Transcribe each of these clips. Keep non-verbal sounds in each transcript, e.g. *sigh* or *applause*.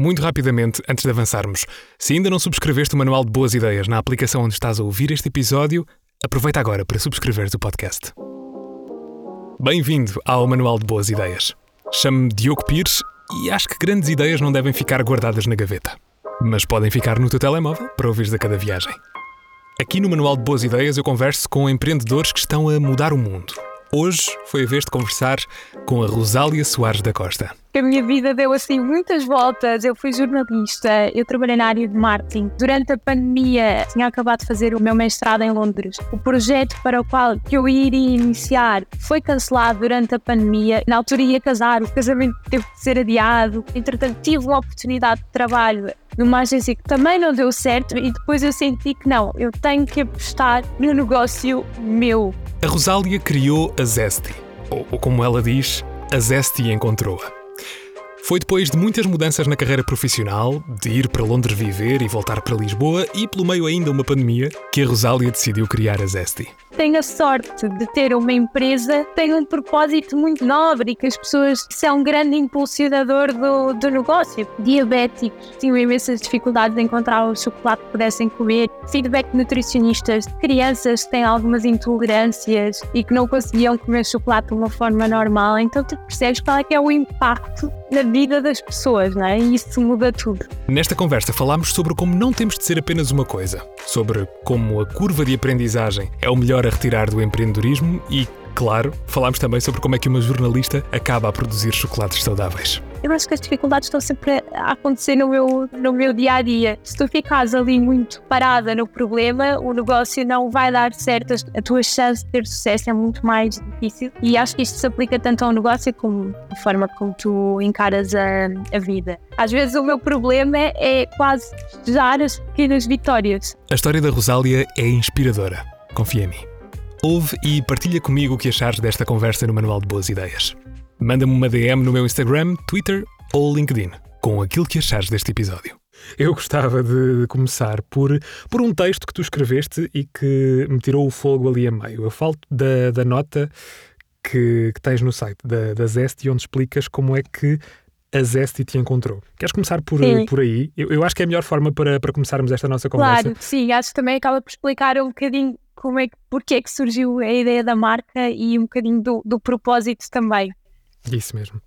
Muito rapidamente, antes de avançarmos, se ainda não subscreveste o Manual de Boas Ideias na aplicação onde estás a ouvir este episódio, aproveita agora para subscreveres o podcast. Bem-vindo ao Manual de Boas Ideias. Chamo-me Diogo Pires e acho que grandes ideias não devem ficar guardadas na gaveta, mas podem ficar no teu telemóvel para ouvires a cada viagem. Aqui no Manual de Boas Ideias eu converso com empreendedores que estão a mudar o mundo Hoje foi a vez de conversar com a Rosália Soares da Costa. A minha vida deu assim muitas voltas. Eu fui jornalista, eu trabalhei na área de marketing. Durante a pandemia, tinha acabado de fazer o meu mestrado em Londres. O projeto para o qual eu iria iniciar foi cancelado durante a pandemia. Na altura ia casar, o casamento teve de ser adiado. Entretanto, tive uma oportunidade de trabalho numa agência que também não deu certo e depois eu senti que não, eu tenho que apostar no negócio meu. A Rosália criou a Zesty, ou, ou como ela diz, a Zesty encontrou-a. Foi depois de muitas mudanças na carreira profissional, de ir para Londres viver e voltar para Lisboa e pelo meio ainda uma pandemia, que a Rosália decidiu criar a Zesty. Tenho a sorte de ter uma empresa tem um propósito muito nobre e que as pessoas, é um grande impulsionador do, do negócio. Diabéticos tinham imensas dificuldades em encontrar o chocolate que pudessem comer, feedback de nutricionistas, crianças que têm algumas intolerâncias e que não conseguiam comer chocolate de uma forma normal. Então tu percebes qual é que é o impacto na vida das pessoas, não é? E isso muda tudo. Nesta conversa falámos sobre como não temos de ser apenas uma coisa, sobre como a curva de aprendizagem é o melhor a retirar do empreendedorismo e, claro, falámos também sobre como é que uma jornalista acaba a produzir chocolates saudáveis eu acho que as dificuldades estão sempre a acontecer no meu, no meu dia a dia. Se tu ficares ali muito parada no problema, o negócio não vai dar certo, a tua chance de ter sucesso é muito mais difícil. E acho que isto se aplica tanto ao negócio como a forma como tu encaras a, a vida. Às vezes o meu problema é, é quase festejar as pequenas vitórias. A história da Rosália é inspiradora. Confia em mim. Ouve e partilha comigo o que achares desta conversa no Manual de Boas Ideias. Manda-me uma DM no meu Instagram, Twitter ou LinkedIn com aquilo que achares deste episódio. Eu gostava de começar por, por um texto que tu escreveste e que me tirou o fogo ali a meio. Eu falo da, da nota que, que tens no site da, da Zesty, onde explicas como é que a Zesty te encontrou. Queres começar por, por aí? Eu, eu, acho que é a melhor forma para, para começarmos esta nossa conversa. Claro, sim. Acho que também acaba por explicar um bocadinho como é, porque é que surgiu a ideia da marca e um bocadinho do, do propósito também. Isso mesmo.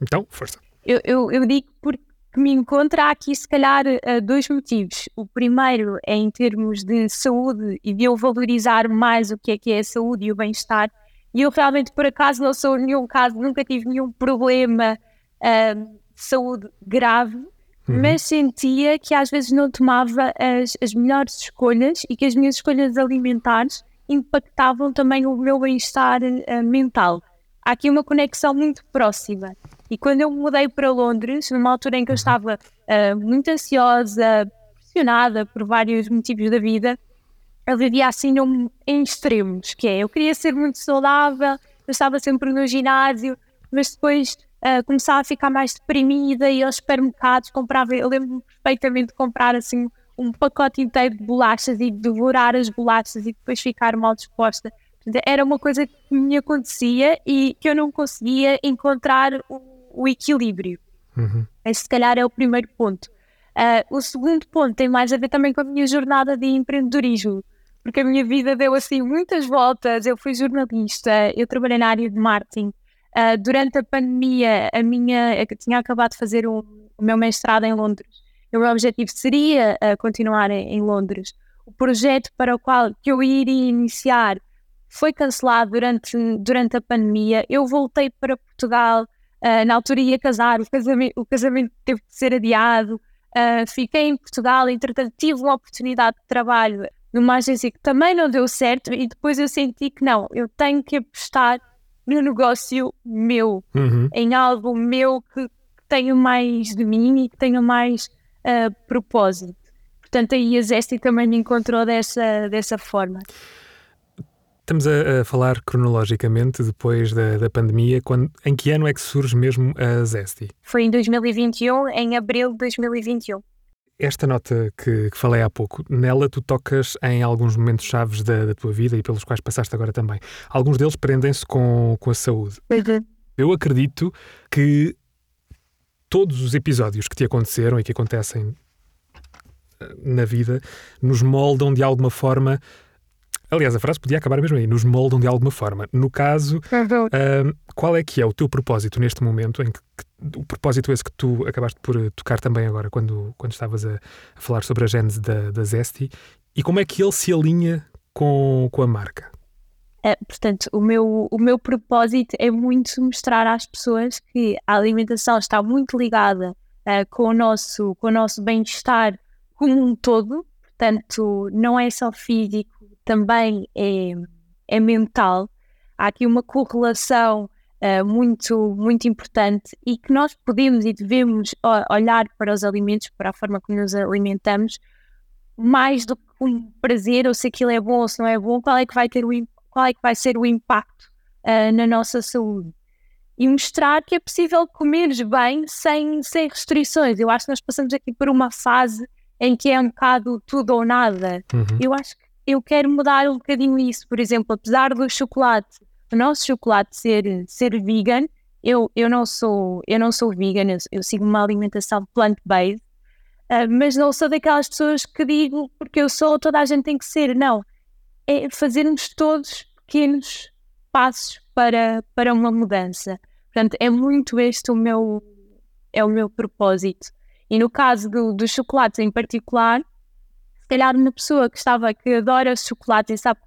Então, força. Eu, eu, eu digo porque me encontra aqui, se calhar, uh, dois motivos. O primeiro é em termos de saúde e de eu valorizar mais o que é que é a saúde e o bem-estar. E eu realmente, por acaso, não sou nenhum caso, nunca tive nenhum problema uh, de saúde grave, uhum. mas sentia que às vezes não tomava as, as melhores escolhas e que as minhas escolhas alimentares impactavam também o meu bem-estar uh, mental há aqui uma conexão muito próxima. E quando eu mudei para Londres, numa altura em que eu estava uh, muito ansiosa, pressionada por vários motivos da vida, eu vivia assim num, em extremos, que é, eu queria ser muito saudável, eu estava sempre no ginásio, mas depois uh, começava a ficar mais deprimida e aos supermercados comprava, eu lembro-me perfeitamente de comprar assim um pacote inteiro de bolachas e devorar as bolachas e depois ficar mal disposta era uma coisa que me acontecia e que eu não conseguia encontrar o, o equilíbrio. Uhum. Esse, se calhar, é o primeiro ponto. Uh, o segundo ponto tem mais a ver também com a minha jornada de empreendedorismo, porque a minha vida deu assim muitas voltas. Eu fui jornalista, eu trabalhei na área de marketing. Uh, durante a pandemia, a minha, eu tinha acabado de fazer um, o meu mestrado em Londres. O meu objetivo seria uh, continuar em, em Londres. O projeto para o qual que eu iria iniciar foi cancelado durante, durante a pandemia. Eu voltei para Portugal, uh, na altura ia casar, o casamento, o casamento teve de ser adiado. Fiquei em Portugal, entretanto tive uma oportunidade de trabalho numa agência que também não deu certo e depois eu senti que não, eu tenho que apostar no negócio meu, uhum. em algo meu que, tenha mais de mim e que tenha mais uh, propósito. Portanto, aí a Zesti também me encontrou dessa, dessa forma. Estamos a, a, falar cronologicamente depois da, da pandemia. Quando, em que ano é que surge mesmo a Zesty? Foi em 2021, em abril de 2021. Esta nota que, que falei há pouco, nela tu tocas em alguns momentos chaves da, da, tua vida e pelos quais passaste agora também. Alguns deles prendem-se com, com a saúde. Uhum. Eu acredito que todos os episódios que te aconteceram e que acontecem eh, na vida nos moldam de alguma forma. Aliás, a frase podia acabar mesmo aí, nos moldam de alguma forma. No caso, uh, qual é que é o teu propósito neste momento, em que, que, o propósito esse que tu acabaste por eh, tocar também agora, quando, quando estavas a, a falar sobre a gênese da, da Zesty, e como é que ele se alinha com, com a marca? É, portanto, o meu, o meu propósito é muito mostrar às pessoas que a alimentação está muito ligada uh, com o nosso, com o nosso bem-estar como um todo, portanto, não é só físico, também é, é mental. Há aqui uma correlação uh, muito, muito importante e que nós podemos e devemos olhar para os alimentos, para a forma como nos alimentamos, mais do que um prazer, ou se aquilo é bom ou se não é bom, qual é que vai ter o qual é que vai ser o impacto uh, na nossa saúde. E mostrar que é possível comer bem sem, sem restrições. Eu acho que nós passamos aqui por uma fase em que é um bocado tudo ou nada. Uhum. Eu acho eu quero mudar um bocadinho isso. Por exemplo, apesar do chocolate, o nosso chocolate ser, ser vegan, eu, eu, não sou, eu não sou vegan, eu, eu sigo uma alimentação plant-based, uh, mas não sou daquelas pessoas que digo porque eu sou, toda a gente tem que ser. Não é fazermos todos pequenos passos para, para uma mudança. Portanto, é muito este o meu, é o meu propósito. E no caso do, do chocolate em particular, calhar uma pessoa que estava, que adora chocolate e sabe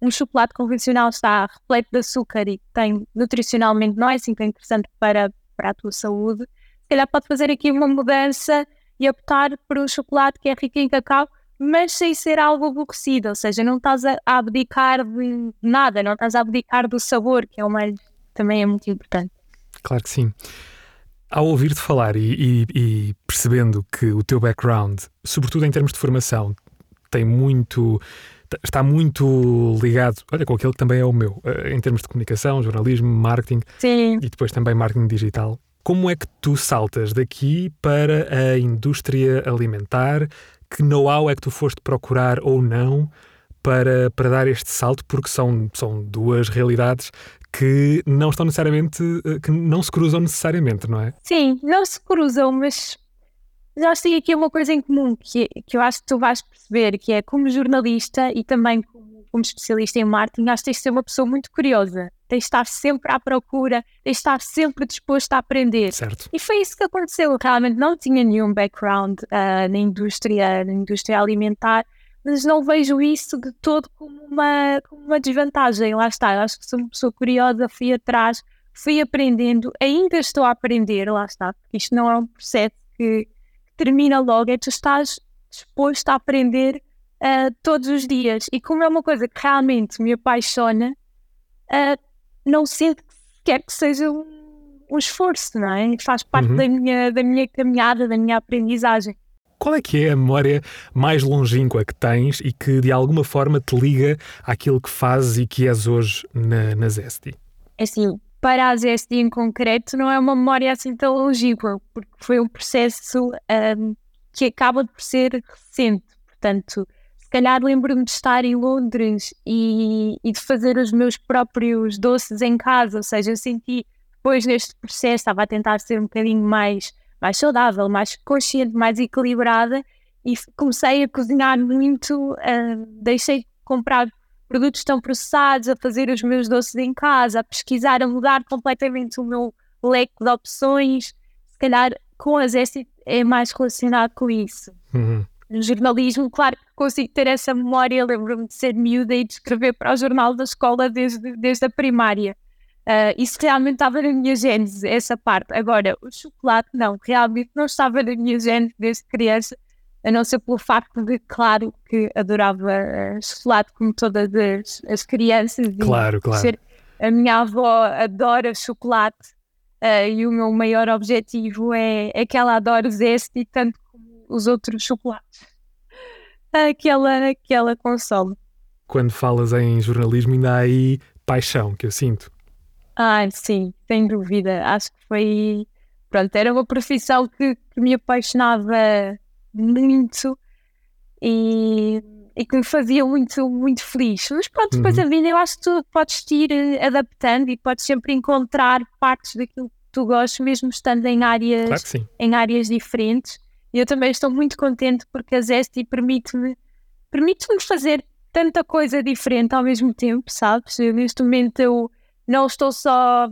um chocolate convencional está repleto de açúcar e tem nutricionalmente não é assim tão interessante para, para a tua saúde, se calhar pode fazer aqui uma mudança e optar por um chocolate que é rico em cacau mas sem ser algo aborrecido, ou seja, não estás a abdicar de nada, não estás a abdicar do sabor, que é o mais também é muito importante. Claro que sim. Ao ouvir-te falar e, e, e, percebendo que o teu background, sobretudo em termos de formação, tem muito está muito ligado, olha, com aquele que também é o meu, eh, em termos de comunicação, jornalismo, marketing Sim. e depois também marketing digital. Como é que tu saltas daqui para a indústria alimentar que know-how é que tu foste procurar ou não para, para dar este salto, porque são, são duas realidades que não estão necessariamente, eh, que não se cruzam necessariamente, não é? Sim, não se cruzam, mas já sei aqui uma coisa em comum que, que eu acho que tu vais perceber, que é como jornalista e também como, como especialista em marketing, acho que tens de ser uma pessoa muito curiosa, tens de estar sempre à procura, tens de estar sempre disposto a aprender. Certo. E foi isso que aconteceu, realmente não tinha nenhum background uh, na indústria, na indústria alimentar, mas não vejo isso de todo como uma, como uma desvantagem, lá está, eu acho que sou uma pessoa curiosa, fui atrás, fui aprendendo, ainda estou a aprender, lá está, porque isto não é um processo que termina logo, é tu estás disposto a aprender uh, todos os dias. E como é uma coisa que realmente me apaixona, uh, não sinto que quer que seja um, um, esforço, não é? Faz parte uhum. da, minha, da minha caminhada, da minha aprendizagem. Qual é que é a memória mais longínqua que tens e que de alguma forma te liga àquilo que fazes e que és hoje na, na Zesty? É assim, para a Zesty em concreto não é uma memória assim tão longínqua, porque foi um processo um, que acaba por ser recente. Portanto, se calhar lembro-me de estar em Londres e, e, de fazer os meus próprios doces em casa, ou seja, eu senti depois neste processo, estava a tentar ser um bocadinho mais, mais saudável, mais consciente, mais equilibrada e comecei a cozinhar muito, uh, deixei de comprar produtos tão processados, a fazer os meus doces em casa, a pesquisar, a mudar completamente o meu leque de opções. Se calhar com a Zesty é mais relacionado com isso. Uhum. No jornalismo, claro que consigo ter essa memória, lembro-me de ser miúda e de escrever para o jornal da escola desde, desde a primária. Uh, isso realmente estava na minha gênese, essa parte. Agora, o chocolate, não, realmente não estava na minha gênese desde criança a não ser pelo facto de, claro, que adorava uh, chocolate como todas as, as crianças. Claro, claro. Ser, a minha avó adora chocolate uh, e o meu maior objetivo é, é que ela adore Zesty tanto como os outros chocolates uh, que, ela, que ela consome. Quando falas em jornalismo ainda há aí paixão que eu sinto. Ah, sim, sem dúvida. Acho que foi... Pronto, era uma profissão que, que me apaixonava muito e, e que me fazia muito, muito feliz. Mas pronto, depois uhum. a vida eu acho que tu podes te ir eh, adaptando e podes sempre encontrar partes daquilo que tu gostes, mesmo estando em áreas, claro em áreas diferentes. E eu também estou muito contente porque a Zesty permite-me permite-me fazer tanta coisa diferente ao mesmo tempo, sabes? Neste momento eu não estou só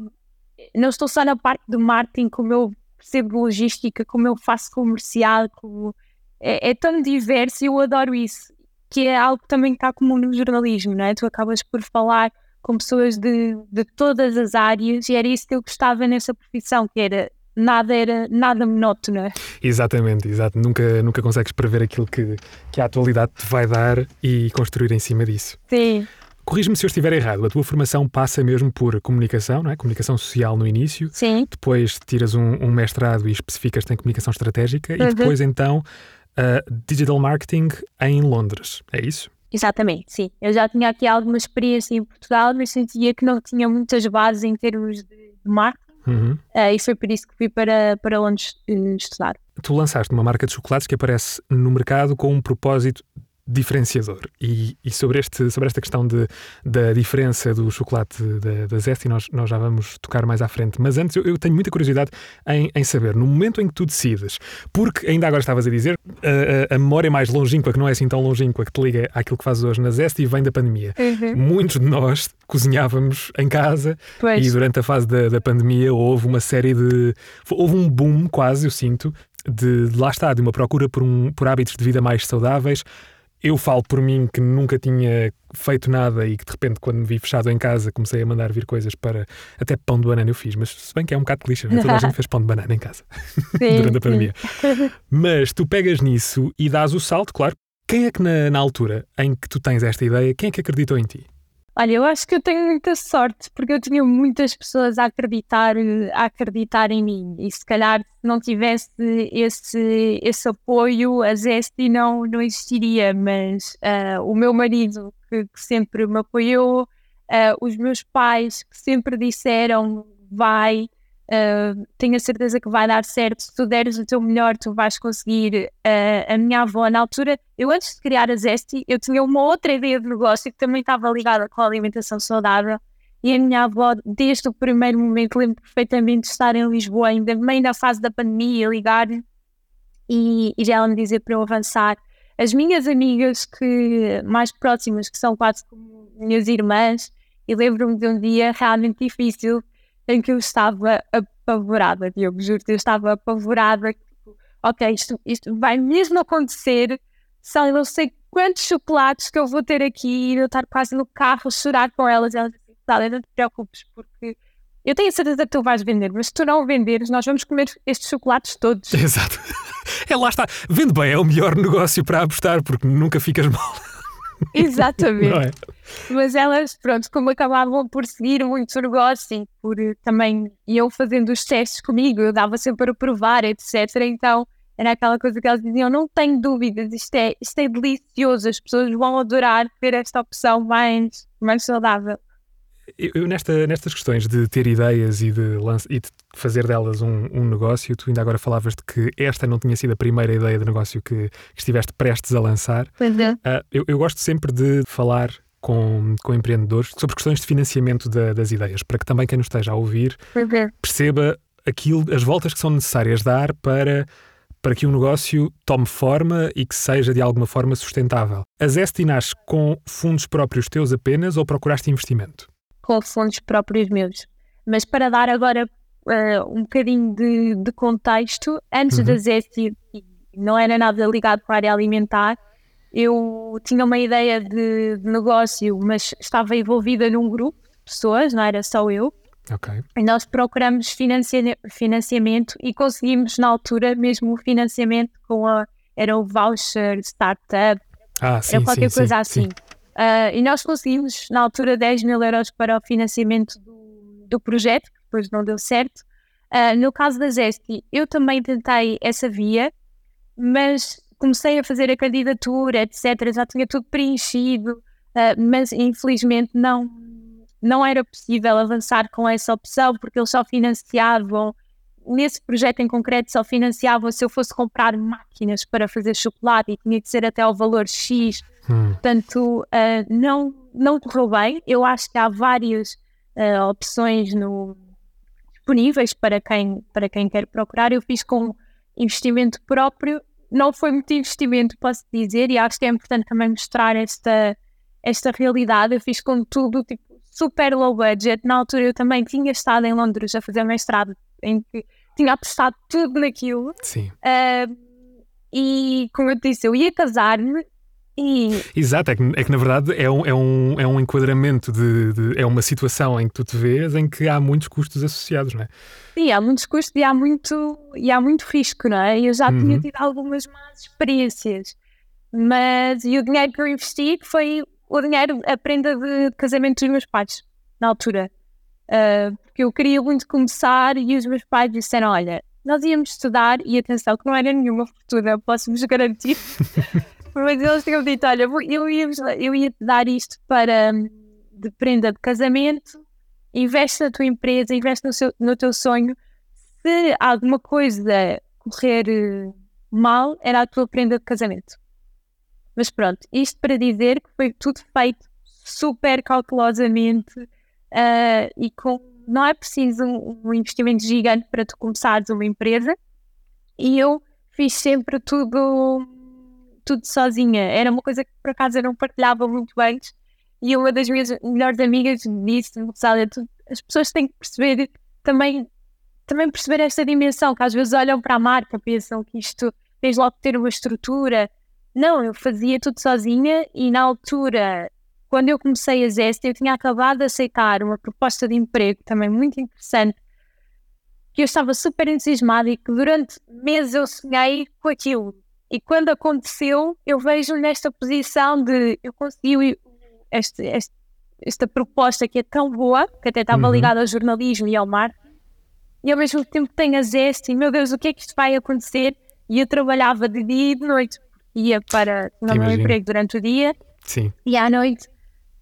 não estou só na parte do marketing, como eu percebo logística, como eu faço comercial, como é, é tão diverso e eu adoro isso, que é algo que também está comum no jornalismo, não é? Tu acabas por falar com pessoas de, de todas as áreas e era isso que eu gostava nessa profissão, que era nada era nada monótono. Exatamente, exato. Nunca, nunca consegues prever aquilo que, que a atualidade te vai dar e construir em cima disso. Sim. Corrijo-me se eu estiver errado, a tua formação passa mesmo por comunicação, não é? Comunicação social no início. Sim. Depois tiras um, um mestrado e especificas-te em comunicação estratégica uhum. e depois então uh, digital marketing em Londres, é isso? Exatamente, sim. Eu já tinha aqui alguma experiência em Portugal, mas sentia que não tinha muitas bases em termos de marketing Uhum. Uh, e foi por isso que fui para, para Londres uh, estudar. Tu lançaste uma marca de chocolates que aparece no mercado com um propósito diferenciador. E, e, sobre, este, sobre esta questão de, da diferença do chocolate da, da Zesty, nós, nós já vamos tocar mais à frente. Mas antes, eu, eu tenho muita curiosidade em, em, saber, no momento em que tu decides, porque ainda agora estavas a dizer, a, a, memória mais longínqua, que não é assim tão longínqua, que te liga àquilo que fazes hoje na Zesty, vem da pandemia. Uhum. Muitos de nós cozinhávamos em casa pois. e durante a fase da, da pandemia houve uma série de. Houve um boom, quase, eu sinto, de, de lá está, de uma procura por, um, por hábitos de vida mais saudáveis eu falo por mim que nunca tinha feito nada e que de repente, quando me vi fechado em casa, comecei a mandar vir coisas para. Até pão de banana eu fiz, mas se bem que é um bocado clichê, né? toda a *laughs* gente fez pão de banana em casa *laughs* sim, durante a pandemia. *laughs* mas tu pegas nisso e dás o salto, claro. Quem é que na, na altura em que tu tens esta ideia, quem é que acreditou em ti? Olha, eu acho que eu tenho muita sorte porque eu tinha muitas pessoas a acreditar, a acreditar em mim. E se calhar se não tivesse esse, esse apoio a Zesty não, não existiria, mas uh, o meu marido que, que, sempre me apoiou, uh, os meus pais que sempre disseram vai, Uh, tenho a certeza que vai dar certo. Se tu deres o teu melhor, tu vais conseguir. Uh, a minha avó, na altura, eu antes de criar a Zesty, eu tinha uma outra ideia de negócio que também estava ligada com a alimentação saudável. E a minha avó, desde o primeiro momento, lembro perfeitamente de estar em Lisboa, ainda na fase da pandemia, ligar e, e ela me dizer para eu avançar. As minhas amigas que mais próximas, que são quase como minhas irmãs, e lembro-me de um dia realmente difícil em que eu estava apavorada, Diogo, juro-te, eu estava apavorada. Tipo, ok, isto, isto vai mesmo acontecer, são não sei quantos chocolates que eu vou ter aqui e eu estar quase no carro a chorar com elas. E elas disseram, não te preocupes, porque eu tenho certeza que tu vais vender, mas se tu não venderes, nós vamos comer estes chocolates todos. *laughs* Exato. É lá está. Vende bem, é o melhor negócio para apostar, porque nunca ficas mal. *laughs* Exatamente. É? Mas elas, pronto, como acabavam por seguir muito negócio e por também iam fazendo os testes comigo, eu dava sempre para provar, etc. Então era aquela coisa que elas diziam: não tenho dúvidas, isto é, isto é delicioso, as pessoas vão adorar ter esta opção mais, mais saudável eu, nesta, nestas questões de ter ideias e de, e de fazer delas um, um, negócio, tu ainda agora falavas de que esta não tinha sido a primeira ideia de negócio que, que estiveste prestes a lançar. Pois é. Uh, eu, eu gosto sempre de falar com, com empreendedores sobre questões de financiamento da, das ideias, para que também quem nos esteja a ouvir é. perceba aquilo, as voltas que são necessárias dar para para que um negócio tome forma e que seja de alguma forma sustentável. A Zesty nasce com fundos próprios teus apenas ou procuraste investimento? Com fundos próprios meus. Mas para dar agora uh, um bocadinho de, de contexto, antes uhum. da Zesty, não era nada ligado para a área alimentar, eu tinha uma ideia de, de negócio, mas estava envolvida num grupo de pessoas, não era só eu. Okay. E nós procuramos financia financiamento e conseguimos na altura mesmo o financiamento com a era o voucher startup, ah, sim, era qualquer sim, coisa sim, assim. Uh, e nós conseguimos, na altura, 10 mil euros para o financiamento do, do projeto, que depois não deu certo. Uh, no caso da Zesty, eu também tentei essa via, mas comecei a fazer a candidatura, etc. Já tinha tudo preenchido, uh, mas infelizmente não, não era possível avançar com essa opção, porque eles só financiavam nesse projeto em concreto só financiavam se eu fosse comprar máquinas para fazer chocolate e tinha que ser até ao valor X Hum. Portanto, uh, não, não correu bem. Eu acho que há várias uh, opções no disponíveis para quem, para quem quer procurar. Eu fiz com investimento próprio, não foi muito investimento, posso dizer, e acho que é importante também mostrar esta, esta realidade. Eu fiz com tudo, tipo, super low budget. Na altura eu também tinha estado em Londres a fazer mestrado, em que tinha apostado tudo naquilo. Sim. Uh, e, como eu disse, eu ia casar-me e... Exato, é que, é que, na verdade é um, é um, é um enquadramento de, de, É uma situação em que tu te vês em que há muitos custos associados, não é? Sim, há muitos custos e há muito, e há muito risco, não é? Eu já uhum. tinha tido algumas más experiências, mas e o dinheiro que eu investi foi o dinheiro, a prenda de casamento dos meus pais, na altura. Uh, porque eu queria muito começar e os meus pais disseram: Olha, nós íamos estudar e atenção, que não era nenhuma fortuna, posso-vos garantir. *laughs* Mas eles tinham dito: olha, eu ia, eu ia te dar isto para de prenda de casamento, investe na tua empresa, investe no, seu, no teu sonho. Se alguma coisa correr eh, mal, era a tua prenda de casamento. Mas pronto, isto para dizer que foi tudo feito super cautelosamente uh, e com não é preciso um, um investimento gigante para tu começares uma empresa. E eu fiz sempre tudo tudo sozinha. Era uma coisa que por acaso eu não partilhava muito antes. E uma das minhas melhores amigas disse: as pessoas têm que perceber também, também perceber esta dimensão, que às vezes olham para a marca, pensam que isto tens logo que ter uma estrutura. Não, eu fazia tudo sozinha e na altura, quando eu comecei a Zest, eu tinha acabado de aceitar uma proposta de emprego também muito interessante, que eu estava super entusiasmada e que durante meses eu sonhei com aquilo e quando aconteceu, eu vejo nesta posição de eu consegui este, este, esta proposta que é tão boa, que até estava uhum. ligada ao jornalismo e ao marketing, e ao mesmo tempo tenho a zeste, e meu Deus, o que é que isto vai acontecer? E eu trabalhava de dia e de noite, ia para o meu emprego durante o dia, Sim. e à noite,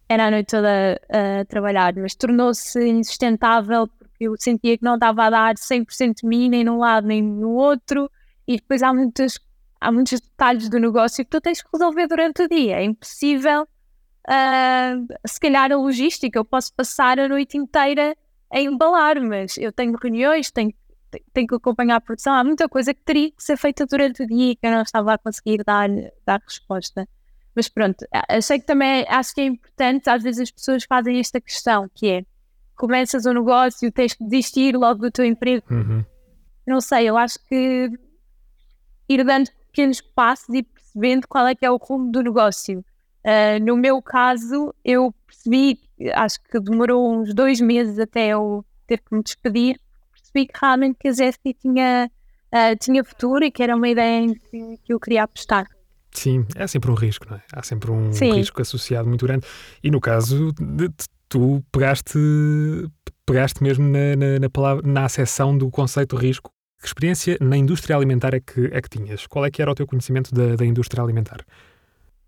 era a noite toda a trabalhar, mas tornou-se insustentável porque eu sentia que não estava a dar 100% de mim, nem num lado nem no outro, e depois há muitas há muitos detalhes do negócio que tu tens que resolver durante o dia. É impossível, uh, se calhar, a logística. Eu posso passar a noite inteira a embalar, mas eu tenho reuniões, tenho, tenho que acompanhar a produção. Há muita coisa que teria que ser feita durante o dia e que eu não estava a conseguir dar, dar resposta. Mas pronto, achei que também acho que é importante, às vezes as pessoas fazem esta questão, que é começas um negócio, tens que desistir logo do teu emprego. Uhum. Não sei, eu acho que ir dando pequenos passos e percebendo qual é que é o rumo do negócio. Uh, no meu caso, eu percebi, acho que demorou uns dois meses até eu ter que me despedir, percebi que realmente que a Zesty tinha, uh, tinha futuro e que era uma ideia que, que eu queria apostar. Sim, é sempre um risco, não é? Há sempre um Sim. risco associado muito grande. E no caso, de, tu pegaste, pegaste mesmo na, na, na, palavra, na acessão do conceito risco que experiência na indústria alimentar é que, é que tinhas? Qual é que era o teu conhecimento da, da indústria alimentar?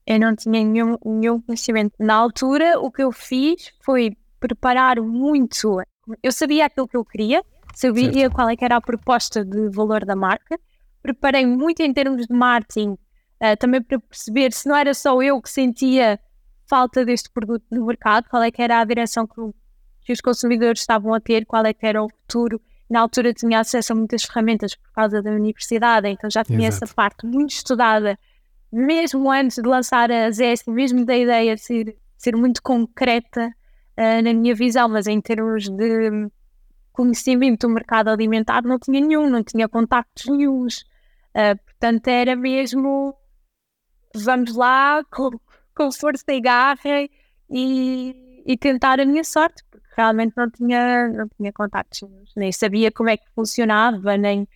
Eu não tinha nenhum, nenhum conhecimento. Na altura, o que eu fiz foi preparar muito. Eu sabia aquilo que eu queria, sabia certo. qual é que era a proposta de valor da marca. Preparei muito em termos de marketing, uh, também para perceber se não era só eu que sentia falta deste produto no mercado, qual é que era a direção que, que os consumidores estavam a ter, qual é que era o futuro na altura tinha acesso a muitas ferramentas por causa da universidade, então já tinha Exato. essa parte muito estudada, mesmo antes de lançar a ZS, mesmo da ideia de ser, ser muito concreta uh, na minha visão, mas em termos de conhecimento do mercado alimentar não tinha nenhum, não tinha contactos nenhums. Uh, portanto, era mesmo vamos lá com, com força e garra e, e tentar a minha sorte, realmente não tinha, não tinha contactos, nem sabia como é que funcionava, nem,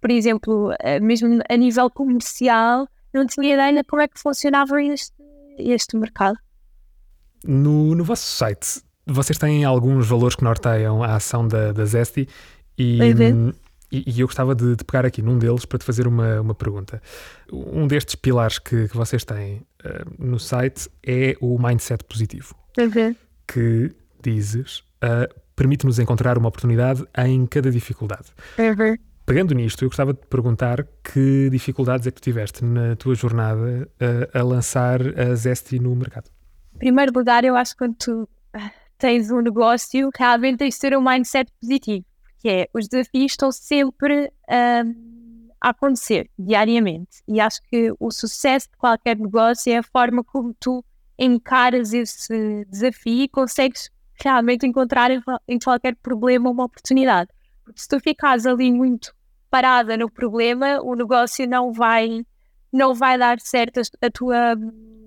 por exemplo, eh, mesmo a nível comercial, não tinha ideia de como é que funcionava este, este mercado. No, no vosso site, vocês têm alguns valores que norteiam a ação da, da Zesty e, e, e, eu gostava de, de, pegar aqui num deles para te fazer uma, uma pergunta. Um destes pilares que, que vocês têm uh, no site é o mindset positivo. Uhum. Que dizes, uh, permite-nos encontrar uma oportunidade em cada dificuldade. Uhum. Pegando nisto, eu gostava de te perguntar que dificuldades é que tu tiveste na tua jornada uh, a lançar a Zesty no mercado? Em primeiro lugar, eu acho que quando tu ah, tens um negócio, realmente tens de ter um mindset positivo. Que é os desafios estão sempre um, a acontecer diariamente. E acho que o sucesso de qualquer negócio é a forma como tu encaras esse desafio e consegues realmente encontrar em, em qualquer problema uma oportunidade. Porque se tu ficares ali muito parada no problema, o negócio não vai não vai dar certo a tua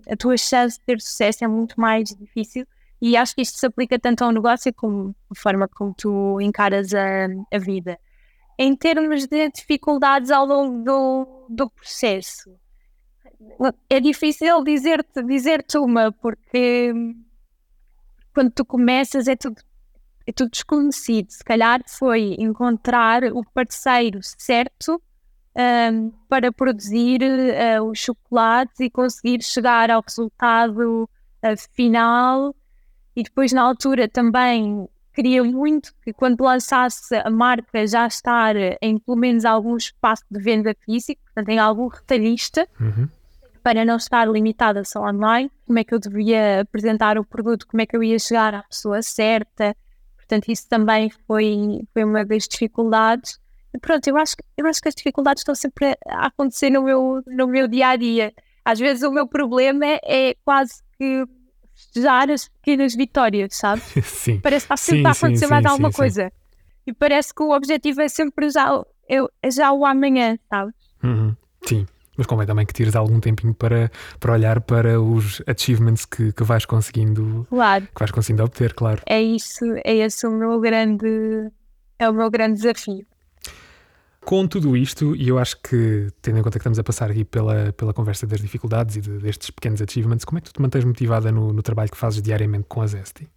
a tua chance de ter sucesso é muito mais difícil e acho que isto se aplica tanto ao negócio como a forma como tu encaras a, a vida. Em termos de dificuldades ao longo do, do processo, é difícil dizer-te dizer uma, porque quando tu começas é tudo, é tudo desconhecido. Se calhar foi encontrar o parceiro certo um, para produzir uh, os chocolates e conseguir chegar ao resultado uh, final. E depois, na altura, também queria muito que quando lançasse a marca já estar em pelo menos algum espaço de venda físico, portanto, em algum retalhista. Uhum para não estar limitada só online, como é que eu devia apresentar o produto, como é que eu ia chegar à pessoa certa. Portanto, isso também foi, foi uma das dificuldades. E pronto, eu acho, eu acho que as dificuldades estão sempre a acontecer no meu, no meu dia a dia. Às vezes o meu problema é quase que festejar as pequenas vitórias, sabe? *laughs* Sim. Parece que está sempre sim, a acontecer sim, mais sim, alguma coisa. E parece que o objetivo é sempre já, eu, já o amanhã, sabe? Uhum. Sim. Mas convém também que tires algum tempinho para, para olhar para os achievements que, que vais conseguindo claro. que vais conseguindo obter, claro. É isso, é esse o meu grande é o meu grande desafio. Com tudo isto, e eu acho que, tendo em conta que estamos a passar aqui pela, pela conversa das dificuldades e de, destes pequenos achievements, como é que tu te mantens motivada no, no trabalho que fazes diariamente com a Zesty?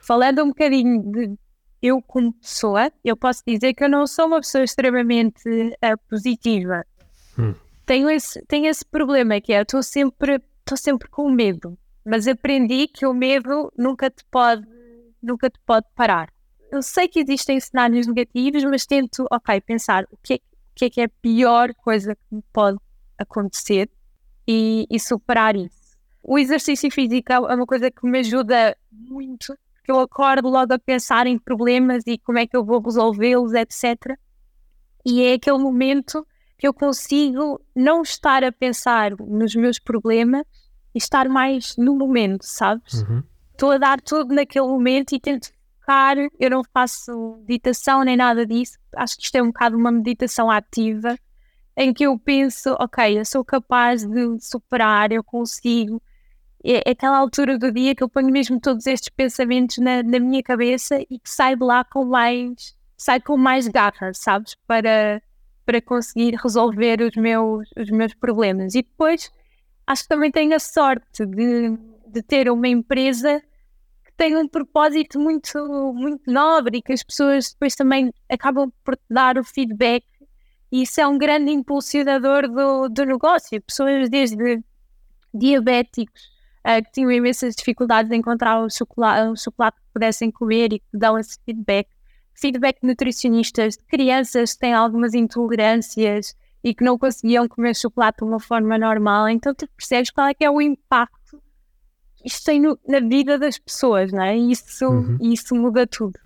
Falando um bocadinho de eu como pessoa, eu posso dizer que eu não sou uma pessoa extremamente uh, positiva. Hum tenho esse, tenho esse problema que é, estou sempre, sempre com medo, mas aprendi que o medo nunca te pode, nunca te pode parar. Eu sei que existem cenários negativos, mas tento, ok, pensar o que é, o que, é, que é a pior coisa que me pode acontecer e, e superar isso. O exercício físico é uma coisa que me ajuda muito, porque eu acordo logo a pensar em problemas e como é que eu vou resolvê-los, etc. E é aquele momento que eu consigo não estar a pensar nos meus problemas e estar mais no momento, sabes? Uhum. Estou a dar tudo naquele momento e tento focar. Eu não faço meditação nem nada disso. Acho que isto é um bocado uma meditação ativa em que eu penso, ok, eu sou capaz de superar, eu consigo. É, é aquela altura do dia que eu ponho mesmo todos estes pensamentos na, na minha cabeça e que saio de lá com mais, sai com mais garra, sabes? Para para conseguir resolver os meus, os meus problemas. E depois acho que também tenho a sorte de, de ter uma empresa que tem um propósito muito, muito nobre e que as pessoas depois também acabam por dar o feedback. E isso é um grande impulsionador do, do negócio. Pessoas desde diabéticos uh, que tinham imensas dificuldades em encontrar o chocolate, o chocolate que pudessem comer e que dão esse feedback feedback de nutricionistas de crianças que têm algumas intolerâncias e que não conseguiam comer chocolate de uma forma normal. Então tu percebes qual é que é o impacto isto tem no, na vida das pessoas, não é? E isso, uhum. isso muda tudo.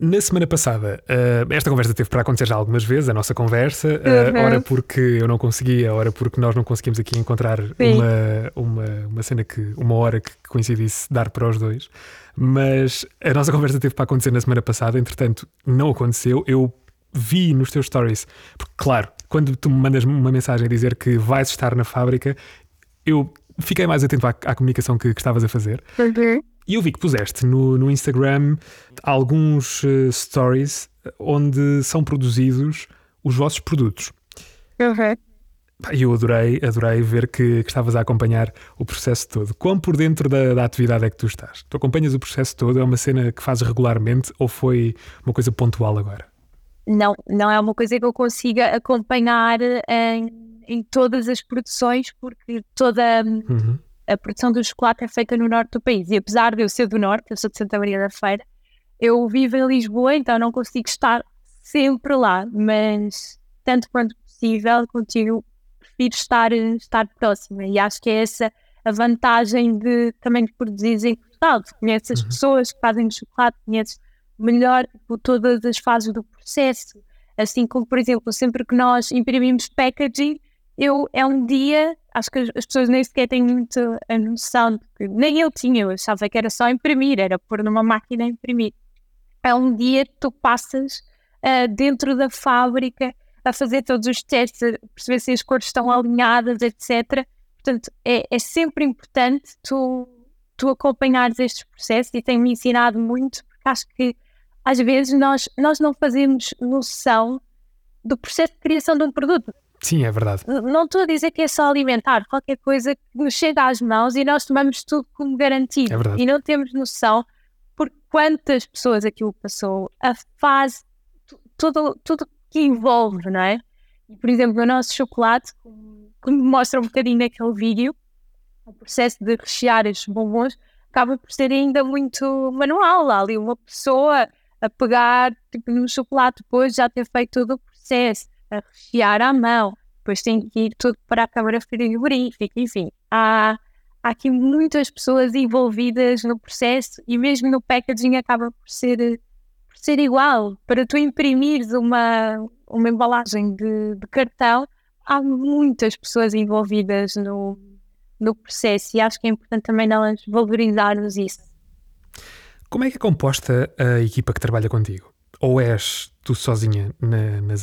Na semana passada, uh, esta conversa teve para acontecer já algumas vezes, a nossa conversa, uh, uhum. ora porque eu não conseguia, ora porque nós não conseguimos aqui encontrar uma, uma, uma cena que, uma hora que coincidisse dar para os dois. Mas a nossa conversa teve para acontecer na semana passada, entretanto, não aconteceu. Eu vi nos teus stories, porque, claro, quando tu me mandas uma mensagem a dizer que vais estar na fábrica, eu fiquei mais atento à, à comunicação que, que, estavas a fazer. Uhum. E eu vi que puseste no, no Instagram alguns uh, stories onde são produzidos os vossos produtos. Uhum. E eu adorei, adorei ver que, que, estavas a acompanhar o processo todo. Quão por dentro da, da, atividade é que tu estás? Tu acompanhas o processo todo? É uma cena que fazes regularmente ou foi uma coisa pontual agora? Não, não é uma coisa que eu consiga acompanhar em, em todas as produções, porque toda uhum. a produção do chocolate é feita no norte do país. E apesar de eu ser do norte, eu sou de Santa Maria da Feira, eu vivo em Lisboa, então não consigo estar sempre lá, mas tanto quanto possível, contigo prefiro estar, estar próxima. E acho que é essa a vantagem de também de produzir em Portugal. Tu conheces as uhum. pessoas que fazem chocolate, conheces melhor tipo, todas as fases do processo. Assim como, por exemplo, sempre que nós imprimimos packaging, eu é um dia, acho que as pessoas nem sequer têm muito a noção, que nem eu tinha, eu achava que era só imprimir, era pôr numa máquina a imprimir. É um dia que tu passas uh, dentro da fábrica a fazer todos os testes, a perceber se as cores estão alinhadas, etc. Portanto, é, é sempre importante tu, tu acompanhares estes processos e tem-me ensinado muito, porque acho que às vezes nós, nós não fazemos noção do processo de criação de um produto. Sim, é verdade. Não estou a dizer que é só alimentar, qualquer coisa que nos chega às mãos e nós tomamos tudo como garantido. É verdade. E não temos noção por quantas pessoas aquilo passou, a fase, tudo, tudo que envolve, não é? E, por exemplo, o nosso chocolate, como mostra um bocadinho naquele vídeo, o processo de rechear estes bombons acaba por ser ainda muito manual. Há ali uma pessoa a pegar tipo, no chocolate depois já ter feito todo o processo, a rechear à mão, depois tem que ir tudo para a câmara frigorífica, enfim. Há, há aqui muitas pessoas envolvidas no processo e mesmo no packaging acaba por ser ser igual. Para tu imprimires uma, uma embalagem de, de cartão, há muitas pessoas envolvidas no, no processo e acho que é importante também nós valorizarmos isso. Como é que é composta a equipa que trabalha contigo? Ou és tu sozinha na, na?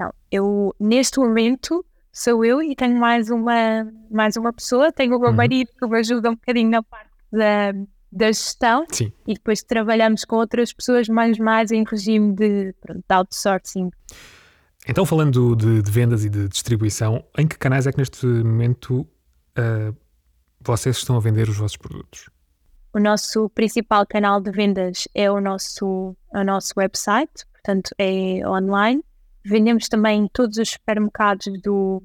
Então, eu neste momento sou eu e tenho mais uma, mais uma pessoa, tenho o meu uhum. marido que me ajuda um bocadinho na parte da, da gestão Sim. e depois trabalhamos com outras pessoas mais mais em regime de, pronto, de outsourcing. Então, falando de, de, vendas e de distribuição, em que canais é que neste momento uh, vocês estão a vender os vossos produtos? O nosso principal canal de vendas é o nosso, o nosso website, portanto é online. Vendemos também em todos os supermercados do,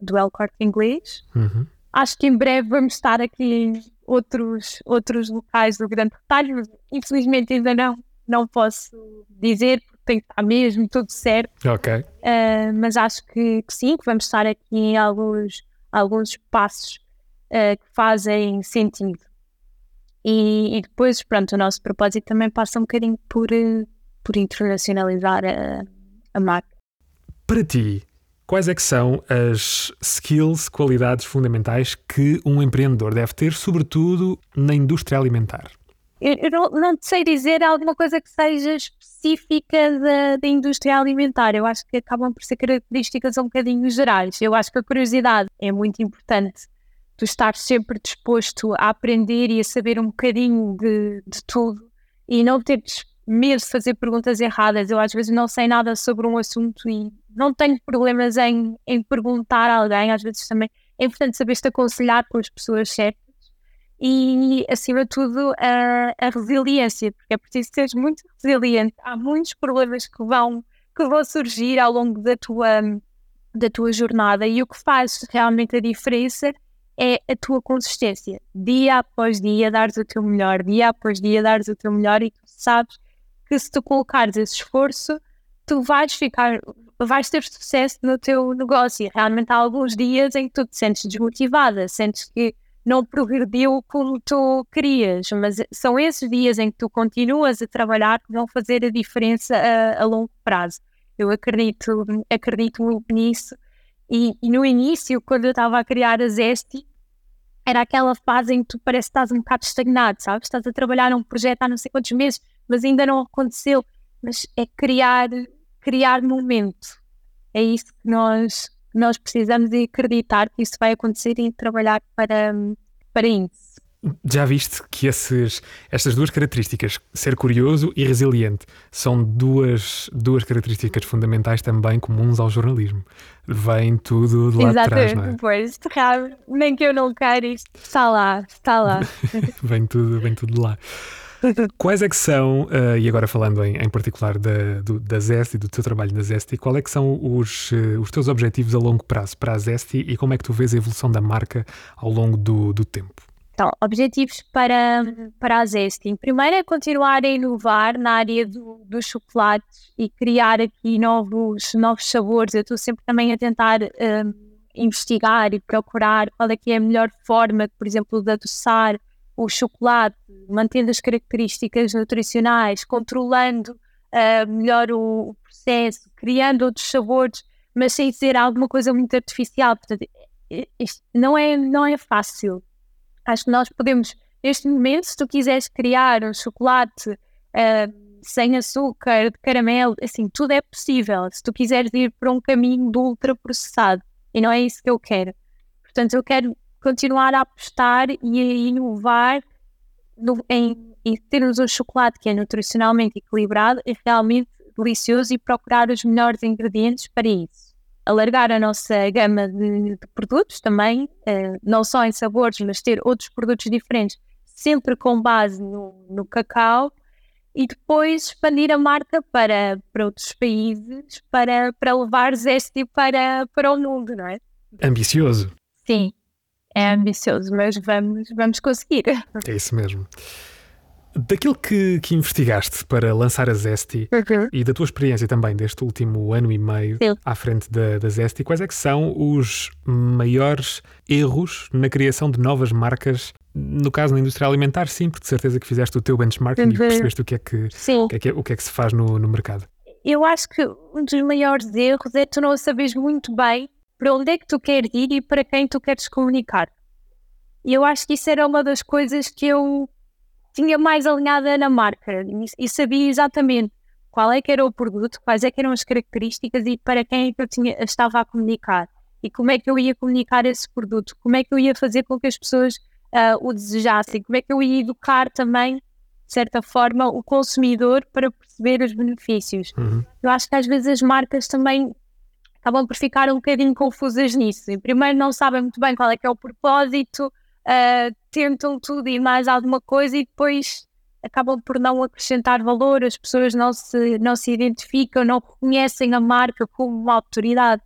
do El Corte Inglês. Uhum. Acho que em breve vamos estar aqui outros, outros locais do grande retalho, mas infelizmente ainda não, não posso dizer, porque tem que estar mesmo tudo certo. Ok. Uh, mas acho que, que, sim, que vamos estar aqui em alguns, alguns passos uh, que fazem sentido. E, e, depois, pronto, o nosso propósito também passa um bocadinho por, uh, por internacionalizar a, a marca. Para ti, Quais é que são as skills, qualidades fundamentais que um empreendedor deve ter, sobretudo na indústria alimentar? Eu, não, não sei dizer alguma coisa que seja específica da, da indústria alimentar. Eu acho que acabam por ser características um bocadinho gerais. Eu acho que a curiosidade é muito importante. Tu estar sempre disposto a aprender e a saber um bocadinho de, de tudo e não teres medo de fazer perguntas erradas. Eu às vezes não sei nada sobre um assunto e não tenho problemas em, em perguntar a alguém. Às vezes também é importante saber-te aconselhar com as pessoas certas e, acima de tudo, a, a resiliência, porque é preciso seres muito resiliente. Há muitos problemas que vão, que vão surgir ao longo da tua, da tua jornada e o que faz realmente a diferença é a tua consistência. Dia após dia, dares o teu melhor, dia após dia, dares o teu melhor e tu sabes que se tu colocares esse esforço, tu vais ficar, vais ter sucesso no teu negócio. E realmente há alguns dias em que tu te sentes desmotivada, sentes que não progrediu como tu querias, mas são esses dias em que tu continuas a trabalhar que vão fazer a diferença a, a longo prazo. Eu acredito, acredito muito nisso. E, e no início, quando eu estava a criar a Zesti, era aquela fase em que tu parece que estás um bocado estagnado, sabes? Estás a trabalhar num projeto há não sei quantos meses, mas ainda não aconteceu. Mas é criar, criar momento. É isso que nós, nós precisamos de acreditar que isso vai acontecer e trabalhar para, para isso. Já viste que esses, estas duas características, ser curioso e resiliente, são duas, duas características fundamentais também comuns ao jornalismo. Vem tudo de lá Exato, de trás, não é? Pois, nem que eu não queira, isto está lá, está lá. *laughs* vem, tudo, vem tudo de lá. Quais é que são, uh, e agora falando em, em particular da, do, da Zest e do teu trabalho na Zest, qual é que são os, uh, os teus objetivos a longo prazo para a Zest e como é que tu vês a evolução da marca ao longo do, do tempo? Então, objetivos para, para a Zesty. Primeiro é continuar a inovar na área do, dos chocolates e criar aqui novos, novos sabores. Eu estou sempre também a tentar um, investigar e procurar qual é que é a melhor forma, por exemplo, de adoçar o chocolate, mantendo as características nutricionais, controlando uh, melhor o, o, processo, criando outros sabores, mas sem ser alguma coisa muito artificial. Portanto, isto não é, não é fácil. Acho que nós podemos, neste momento, se tu quiseres criar um chocolate uh, sem açúcar, de caramelo, assim, tudo é possível. Se tu quiseres ir para um caminho do ultraprocessado, e não é isso que eu quero. Portanto, eu quero continuar a apostar e a inovar no, em, em termos um chocolate que é nutricionalmente equilibrado e realmente delicioso e procurar os melhores ingredientes para isso. Alargar a nossa gama de, de produtos também, uh, não só em sabores, mas ter outros produtos diferentes, sempre com base no, no cacau, e depois expandir a marca para, para outros países, para, para levar Zesty para, para o mundo, não é? Ambicioso. Sim, é ambicioso, mas vamos, vamos conseguir. É isso mesmo. Daquilo que, que investigaste para lançar a Zesty uhum. e da tua experiência também deste último ano e meio Sim. à frente da, da Zesty, quais é que são os maiores erros na criação de novas marcas? No caso na indústria alimentar, sim, porque de certeza que fizeste o teu benchmarking uhum. e percebeste o que é que, o que, é que, o que, é que se faz no, no mercado. Eu acho que um dos maiores erros é tu não saberes muito bem para onde é que tu queres ir e para quem tu queres comunicar. E eu acho que isso era uma das coisas que eu tinha mais alinhada na marca e, sabia exatamente qual é que era o produto, quais é que eram as características e para quem é que eu tinha, estava a comunicar e como é que eu ia comunicar esse produto, como é que eu ia fazer com que as pessoas uh, o desejassem, como é que eu ia educar também, de certa forma, o consumidor para perceber os benefícios. Uhum. Eu acho que às vezes as marcas também acabam por ficar um bocadinho confusas nisso. E primeiro não sabem muito bem qual é que é o propósito, uh, tentam tudo e mais alguma coisa e depois acabam por não acrescentar valor, as pessoas não se, não se identificam, não reconhecem a marca como uma autoridade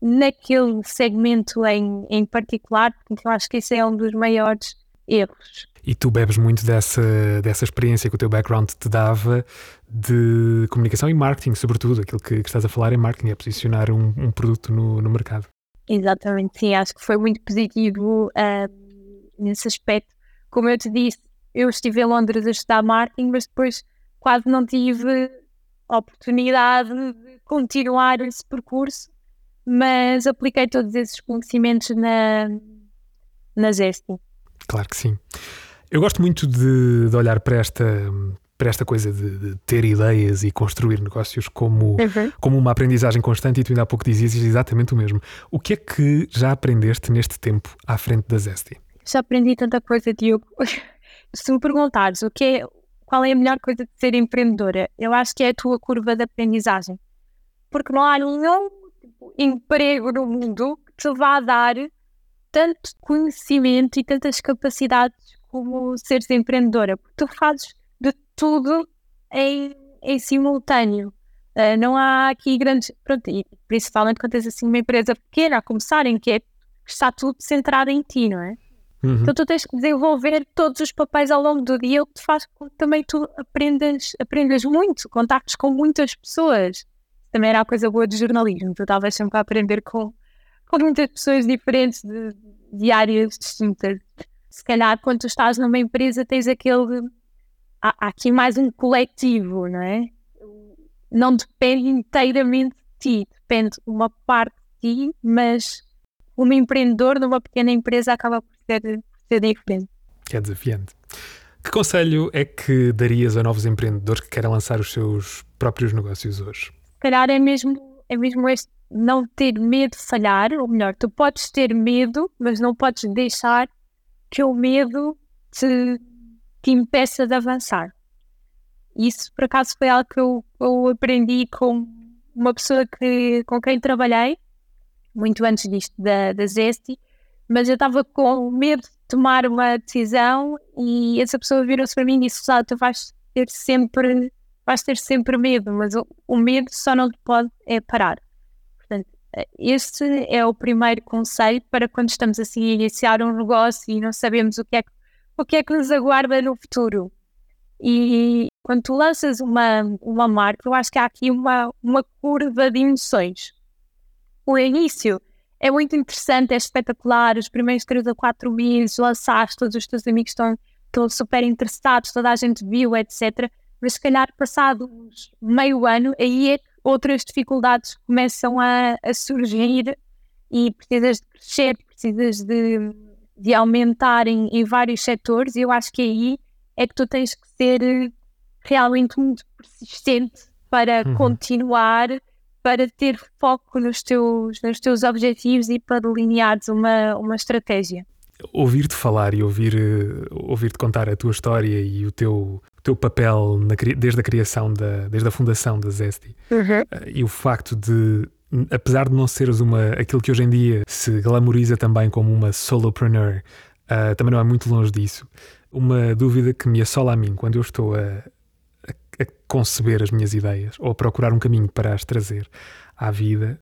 naquele segmento em, em particular, porque eu acho que esse é um dos maiores erros. E tu bebes muito dessa, dessa experiência que o teu background te dava de comunicação e marketing, sobretudo. Aquilo que, que estás a falar é marketing, é posicionar um, um, produto no, no mercado. Exatamente, sim. Acho que foi muito positivo uh, nesse aspecto. Como eu te disse, eu estive em Londres a estudar marketing, mas depois quase não tive oportunidade de continuar esse percurso, mas apliquei todos esses conhecimentos na, na Zesty. Claro que sim. Eu gosto muito de, de olhar para esta, para esta coisa de, de, ter ideias e construir negócios como, uhum. como uma aprendizagem constante, e tu ainda há pouco dizias exatamente o mesmo. O que é que já aprendeste neste tempo à frente da Zesty? Já aprendi tanta coisa, Diogo. *laughs* Se me perguntares o que é, qual é a melhor coisa de ser empreendedora, eu acho que é a tua curva de aprendizagem. Porque não há nenhum tipo, emprego no mundo que te vá dar tanto conhecimento e tantas capacidades como seres empreendedora, porque tu fazes de tudo em, em simultâneo. Uh, não há aqui grandes. Pronto, e principalmente quando tens assim uma empresa pequena a começar, em que, é, está tudo centrado em ti, não é? Uhum. Então tu tens que desenvolver todos os papéis ao longo do dia, o que te faz com que também tu aprendas, aprendas muito, contactos com muitas pessoas. Também era a coisa boa de jornalismo, tu estavas sempre a aprender com, com muitas pessoas diferentes de, de áreas distintas se calhar quando tu estás numa empresa tens aquele. Há, há aqui mais um coletivo, não é? Não depende inteiramente de ti, depende uma parte de ti, mas como empreendedor numa pequena empresa acaba por ser, por ser diferente. Que é desafiante. Que conselho é que darias a novos empreendedores que querem lançar os seus próprios negócios hoje? Se calhar é mesmo, é mesmo este não ter medo de falhar, ou melhor, tu podes ter medo, mas não podes deixar que o medo te, te impeça de avançar. Isso, por acaso, foi algo que eu, eu aprendi com uma pessoa que, com quem trabalhei, muito antes disto da, da Zesty, mas eu estava com medo de tomar uma decisão e essa pessoa virou-se para mim e disse: tu vais ter sempre, vais ter sempre medo, mas o, o medo só não te pode é parar. Este é o primeiro conselho para quando estamos assim a iniciar um negócio e não sabemos o que é que, o que, é que nos aguarda no futuro. E quando tu lanças uma, uma marca, eu acho que há aqui uma, uma curva de emoções. O início é muito interessante, é espetacular. Os primeiros 3 a 4 meses lançaste, todos os teus amigos estão, estão super interessados, toda a gente viu, etc. Mas se calhar passado meio ano, aí é que outras dificuldades começam a, a surgir e precisas de crescer, precisas de, de aumentar em, em vários setores e eu acho que aí é que tu tens que ser realmente muito persistente para uhum. continuar, para ter foco nos teus, nos teus objetivos e para delineares uma, uma estratégia. Ouvir-te falar e ouvir, uh, ouvir-te contar a tua história e o teu, teu papel na, desde a criação, da, desde a fundação da Zesty uhum. uh, e o facto de apesar de não seres uma, aquilo que hoje em dia se glamoriza também como uma solopreneur, uh, também não é muito longe disso. Uma dúvida que me assola a mim quando eu estou a, a, a conceber as minhas ideias ou a procurar um caminho para as trazer à vida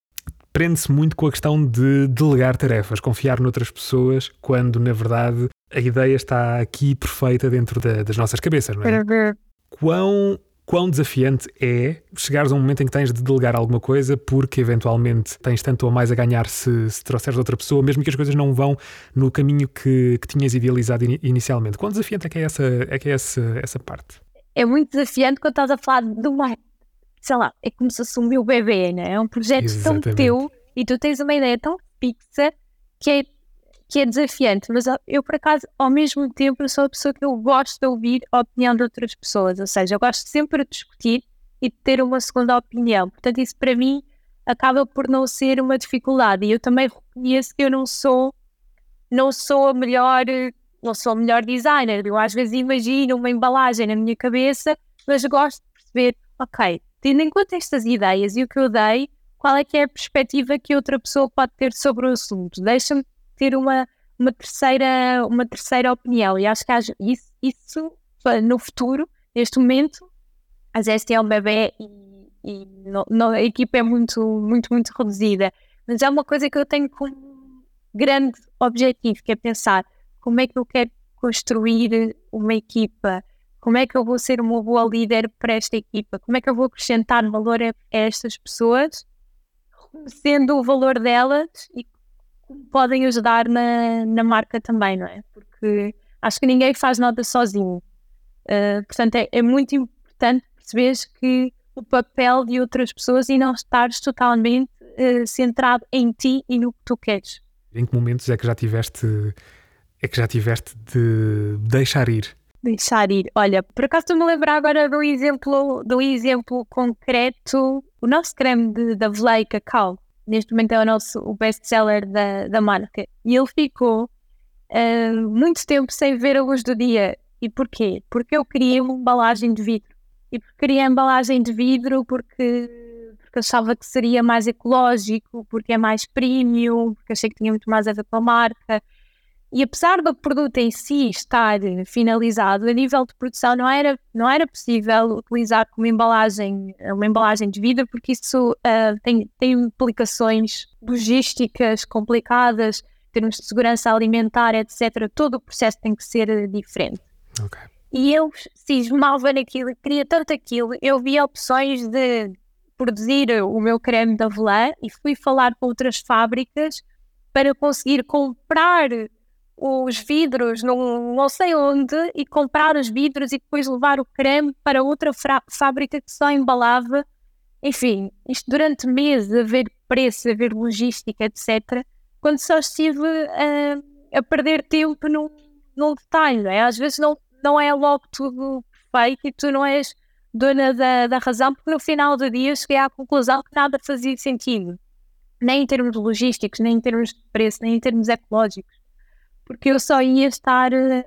prende-se muito com a questão de delegar tarefas, confiar noutras pessoas, quando na verdade a ideia está aqui perfeita dentro da, das nossas cabeças, não é? Quão quão desafiante é chegares a um momento em que tens de delegar alguma coisa porque eventualmente tens tanto ou mais a ganhar se, se trouxeres outra pessoa, mesmo que as coisas não vão no caminho que, que tinhas idealizado in, inicialmente. Quão desafiante é que é, essa, é, que é essa, essa parte? É muito desafiante quando estás a falar de uma, sei lá, é como se fosse o meu bebê, né? é um projeto Exatamente. tão teu e tu tens uma ideia tão fixa que é que é desafiante, mas eu, por acaso, ao mesmo tempo, sou a pessoa que eu gosto de ouvir a opinião de outras pessoas, ou seja, eu gosto sempre de discutir e de ter uma segunda opinião. Portanto, isso para mim acaba por não ser uma dificuldade. E eu também reconheço que eu não sou, não sou a melhor, não sou a melhor designer. Eu às vezes imagino uma embalagem na minha cabeça, mas gosto de perceber, ok, tendo em conta estas ideias e o que eu dei, qual é que é a perspectiva que outra pessoa pode ter sobre o assunto? Deixa-me ter uma, uma, terceira, uma terceira opinião. E acho que isso, isso no futuro, neste momento, a Zeste é e, e no, no, a equipa é muito, muito, muito reduzida. Mas é uma coisa que eu tenho como grande objetivo, que é pensar como é que eu quero construir uma equipa, como é que eu vou ser uma boa líder para esta equipa, como é que eu vou acrescentar valor a, a estas pessoas, reconhecendo o valor delas e podem ajudar na, na marca também, não é? Porque acho que ninguém faz nada sozinho. Uh, portanto, é, é, muito importante perceberes que o papel de outras pessoas e não estares totalmente uh, centrado em ti e no que tu queres. Em que momentos é que já tiveste é que já tiveste de deixar ir? Deixar ir. Olha, por acaso estou-me a lembrar agora do exemplo, do exemplo concreto, o nosso creme de, da Velei Cacau neste momento é o nosso o best-seller da, da marca. E ele ficou uh, muito tempo sem ver a luz do dia. E porquê? Porque eu queria uma embalagem de vidro. E queria a embalagem de vidro porque, porque achava que seria mais ecológico, porque é mais premium, porque achei que tinha muito mais a ver com a marca. E apesar do produto em si estar finalizado, a nível de produção não era, não era possível utilizar como embalagem, uma embalagem de vidro, porque isso uh, tem, tem implicações logísticas complicadas, em termos de segurança alimentar, etc. Todo o processo tem que ser diferente. Okay. E eu cismava naquilo, queria tanto aquilo, eu vi opções de produzir o meu creme de avelã e fui falar com outras fábricas para conseguir comprar os vidros não, não sei onde e comprar os vidros e depois levar o creme para outra fábrica que só embalava. Enfim, isto durante meses, a ver preço, a ver logística, etc. Quando só estive a, a perder tempo num, num detalhe, não é? Às vezes não, não é logo tudo perfeito e tu não és dona da, da razão, porque no final do dia cheguei à conclusão que nada fazia sentido. Nem em termos logísticos, nem em termos de preço, nem em termos ecológicos porque eu só ia estar a,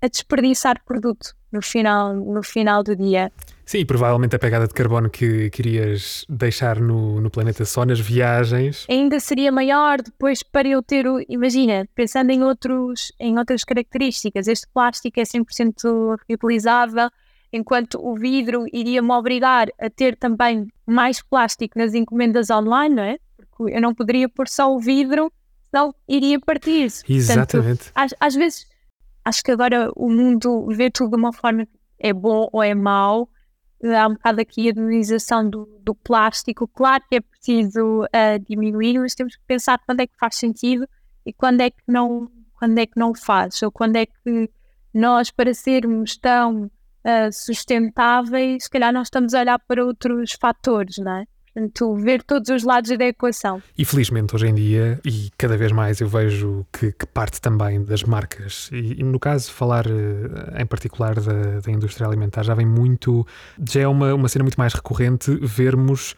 a desperdiçar produto no final, no final do dia. Sim, provavelmente a pegada de carbono que querias deixar no, no planeta só nas viagens. Ainda seria maior depois para eu ter o. Imagina, pensando em, outros, em outras características, este plástico é 100% reutilizável, enquanto o vidro iria-me obrigar a ter também mais plástico nas encomendas online, não é? Porque eu não poderia pôr só o vidro senão iria partir. Exatamente. Portanto, às, às, vezes, acho que agora o mundo vê tudo de uma forma que é bom ou é mau. Há um bocado aqui a demonização do, do plástico. Claro que é preciso uh, diminuir, mas temos que pensar quando é que faz sentido e quando é que não, quando é que não faz, ou quando é que nós, para sermos tão uh, sustentáveis, se calhar nós estamos a olhar para outros fatores, não é? Portanto, ver todos os lados da equação. E felizmente hoje em dia, e cada vez mais eu vejo que, que parte também das marcas, e, e, no caso falar eh, em particular da, da, indústria alimentar, já vem muito, já é uma, uma cena muito mais recorrente vermos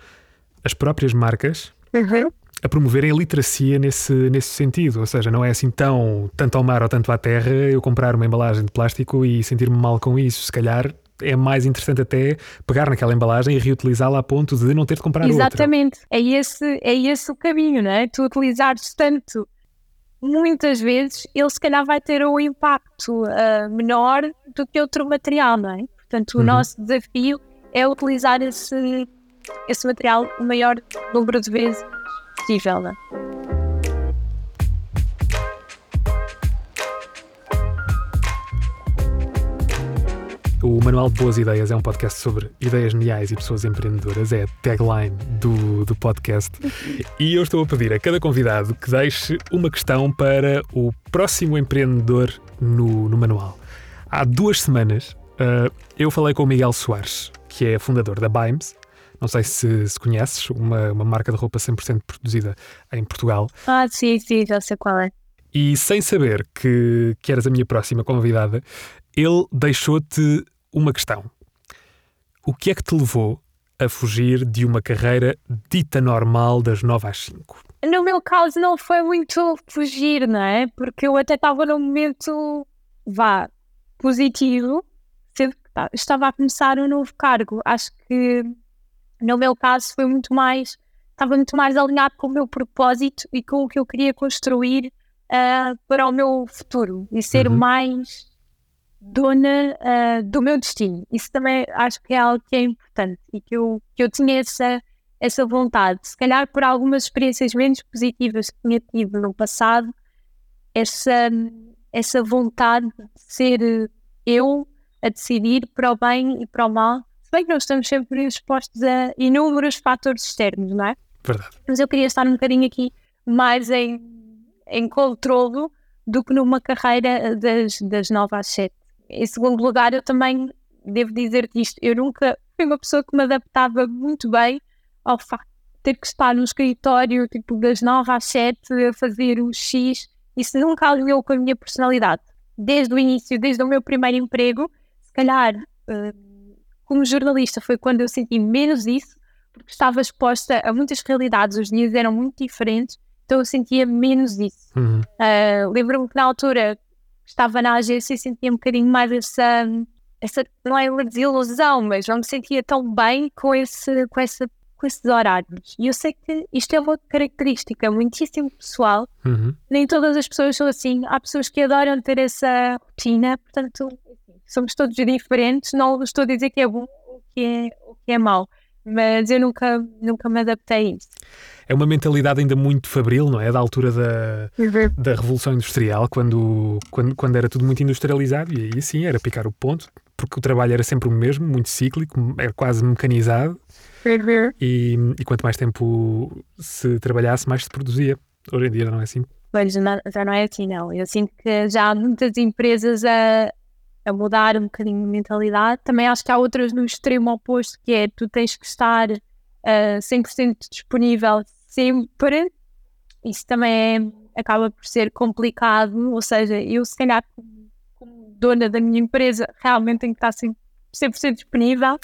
as próprias marcas uhum. a promoverem a literacia nesse, nesse sentido. Ou seja, não é assim tão tanto ao mar ou tanto à terra eu comprar uma embalagem de plástico e sentir-me mal com isso. Se calhar é mais interessante até pegar naquela embalagem e reutilizá-la a ponto de não ter de comprar Exatamente. outra. Exatamente. É esse, é esse o caminho, não é? Tu utilizares tanto, muitas vezes, ele se calhar vai ter um impacto uh, menor do que outro material, não é? Portanto, o uhum. nosso desafio é utilizar esse, esse material o maior número de vezes possível, não é? O Manual de Boas Ideias é um podcast sobre ideias geniais e pessoas empreendedoras. É a tagline do, do podcast. E eu estou a pedir a cada convidado que deixe uma questão para o próximo empreendedor no, no manual. Há duas semanas uh, eu falei com o Miguel Soares, que é fundador da Bimes. Não sei se, se conheces, uma, uma marca de roupa 100% produzida em Portugal. Ah, sim, sim, já sei qual é. E sem saber que, que eras a minha próxima convidada, ele deixou-te uma questão. O que é que te levou a fugir de uma carreira dita normal das 9 às 5? No meu caso não foi muito fugir, não é? Porque eu até estava num momento, vá, positivo, estava a começar um novo cargo. Acho que no meu caso foi muito mais, estava muito mais alinhado com o meu propósito e com o que eu queria construir uh, para o meu futuro e ser uhum. mais dona uh, do meu destino. Isso também acho que é algo que é importante e que eu, que eu tinha essa, essa vontade. Se calhar por algumas experiências menos positivas que tinha tido no passado, essa, essa vontade de ser eu a decidir para o bem e para o mal. Se bem que nós estamos sempre expostos a inúmeros fatores externos, não é? Verdade. Mas eu queria estar um bocadinho aqui mais em, em controlo do que numa carreira das, das 9 às 7. Em segundo lugar, eu também devo dizer isto, eu nunca fui uma pessoa que me adaptava muito bem ao facto de ter que estar no escritório tipo das 9 às 7 a fazer o X. Isso nunca alinhou com a minha personalidade. Desde o início, desde o meu primeiro emprego, se calhar uh, como jornalista foi quando eu senti menos isso, porque estava exposta a muitas realidades, os dias eram muito diferentes, então eu sentia menos isso. Uhum. Uh, Lembro-me que na altura estava na agência e sentia um bocadinho mais essa, essa não é uma desilusão, mas não me sentia tão bem com, esse, com, essa, com esses horários. E eu sei que isto é uma característica muitíssimo pessoal, uhum. nem todas as pessoas são assim. Há pessoas que adoram ter essa rotina, portanto, somos todos diferentes. Não estou a dizer que é bom ou que é, ou que é mau mas eu nunca, nunca me adaptei a isso. É uma mentalidade ainda muito fabril, não é? Da altura da, uhum. da Revolução Industrial, quando, quando, quando era tudo muito industrializado, e aí sim era picar o ponto, porque o trabalho era sempre o mesmo, muito cíclico, era quase mecanizado, uhum. e, e quanto mais tempo se trabalhasse, mais se produzia. Hoje em dia não é assim. Pois, já não é assim, não. Eu sinto que já há muitas empresas a, a mudar um bocadinho a mentalidade. Também acho que há outras no extremo oposto, que é tu tens que estar uh, eh, 100% disponível sempre. Isso também é, acaba por ser complicado, ou seja, eu se calhar como, como dona da minha empresa realmente tenho que estar 100%, 100 disponível.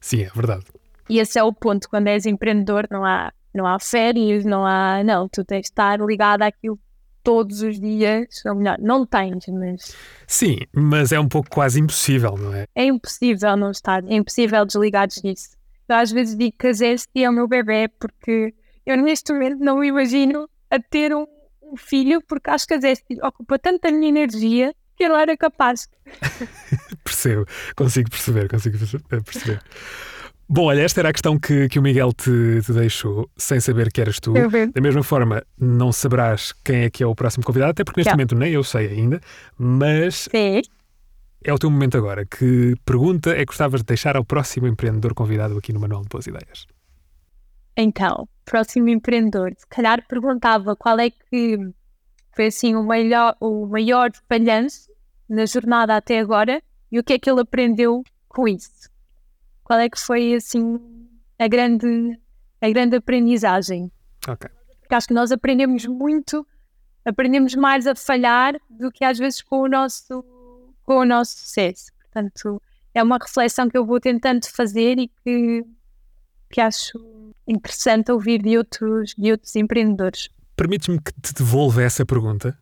Sim, é verdade. E esse é o ponto, quando és empreendedor não há, não há férias, não há, não, tu tens de estar ligado àquilo todos os dias, ou melhor, não tens, mas. Sim, mas é um pouco quase impossível, não é? É impossível não estar, é impossível desligar disso. Eu às vezes digo que a Zeste é o meu bebê, porque eu neste momento não me imagino a ter um, um filho, porque acho que a Zeste ocupa tanta minha energia que eu não era capaz. *laughs* Percebo, consigo perceber, consigo perceber. Bom, olha, esta era a questão que, que o Miguel te, te deixou, sem saber que eras tu. Da mesma forma, não saberás quem é que é o próximo convidado, até porque neste momento nem eu sei ainda, mas Sim. é o teu momento agora. Que pergunta é que gostavas de deixar ao próximo empreendedor convidado aqui no Manual de Boas Ideias? Então, próximo empreendedor, se calhar perguntava qual é que foi assim o maior, o maior falhanço na jornada até agora e o que é que ele aprendeu com isso. Qual é que foi assim a grande, a grande aprendizagem? Ok. Porque acho que nós aprendemos muito, aprendemos mais a falhar do que às vezes com o nosso, com o nosso sucesso. Portanto, é uma reflexão que eu vou tentando fazer e que, que acho interessante ouvir de outros, de outros empreendedores. Permites-me que te devolva essa pergunta?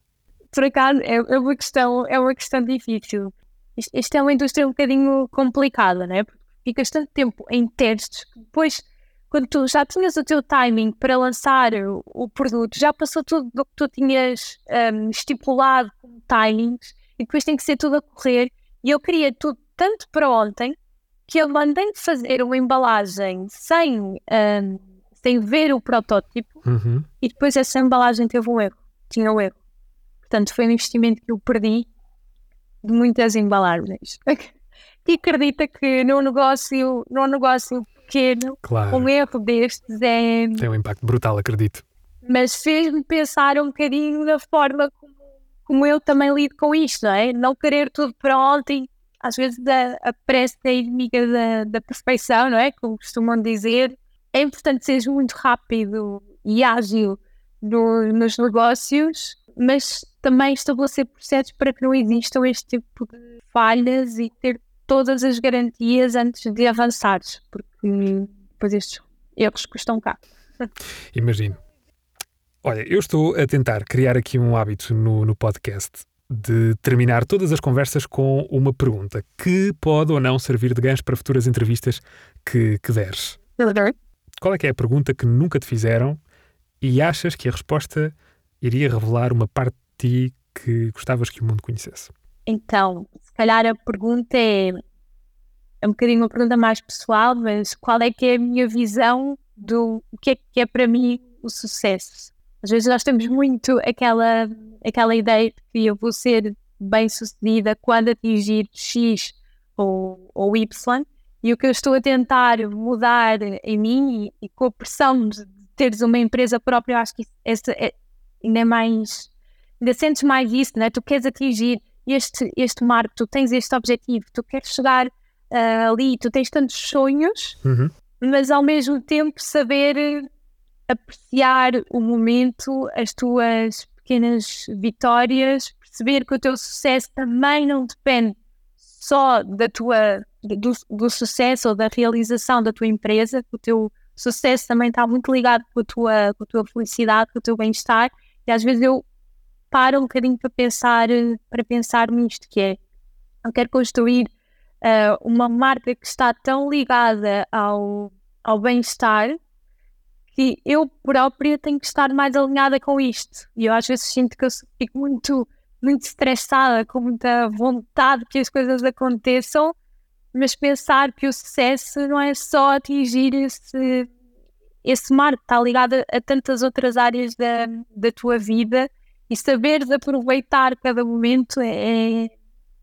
Por acaso, é, é, uma, questão, é uma questão difícil. Isto, isto é uma indústria um bocadinho complicada, não é? Porque ficas tanto tempo em testes que depois, quando tu já tinhas o teu timing para lançar o, o produto, já passou tudo do que tu tinhas um, estipulado como timings e depois tem que ser tudo a correr. E eu queria tudo tanto para ontem que eu mandei fazer uma embalagem sem, um, sem ver o protótipo Uhum. e depois essa embalagem teve um erro, tinha um erro. Portanto, foi um investimento que eu perdi de muitas embalagens. *laughs* E acredita que num negócio, num negócio pequeno, Claro. um erro destes é. Tem um impacto brutal, acredito. Mas fez-me pensar um bocadinho da forma como, como eu também lido com isto, não é? Não querer tudo para ontem. Às vezes a, a pressa é inimiga da, da perfeição, não é? Como costumam dizer. É importante seres muito rápido e ágil no- nos negócios, mas também estabelecer processos para que não existam este tipo de falhas e ter todas as garantias antes de avançares, porque depois estes erros custam caro. *laughs* Imagino. Olha, eu estou a tentar criar aqui um hábito no, no podcast de terminar todas as conversas com uma pergunta que pode ou não servir de gancho para futuras entrevistas que, que deres. Qual é que é a pergunta que nunca te fizeram e achas que a resposta iria revelar uma parte de ti que gostavas que o mundo conhecesse? Então, calhar a pergunta é, é um bocadinho uma pergunta mais pessoal, mas qual é que é a minha visão do o que é que é para mim o sucesso? Às vezes nós temos muito aquela, aquela ideia de que eu vou ser bem sucedida quando atingir X ou, ou Y, e o que eu estou a tentar mudar em mim e, e com a pressão de teres uma empresa própria, eu acho que isso- é, ainda é mais, ainda sentes mais isso, né? Tu queres atingir este, este marco, tu tens este objetivo, tu queres chegar ah, ali, tu tens tantos sonhos, Uhum. mas ao mesmo tempo saber apreciar o momento, as tuas pequenas vitórias, perceber que o teu sucesso também não depende só da tua do, do sucesso ou da realização da tua empresa, que o teu sucesso também está muito ligado com a tua, com a tua felicidade, com o teu bem-estar, e às vezes eu paro um bocadinho para pensar, para pensar nisto, que é, eu quero construir ah, uma marca que está tão ligada ao, ao bem-estar que eu própria tenho que estar mais alinhada com isto. E eu às vezes sinto que eu fico muito, muito estressada, com muita vontade que as coisas aconteçam, mas pensar que o sucesso não é só atingir esse, esse marco, está ligado a, a tantas outras áreas da, da tua vida e saberes aproveitar cada momento é,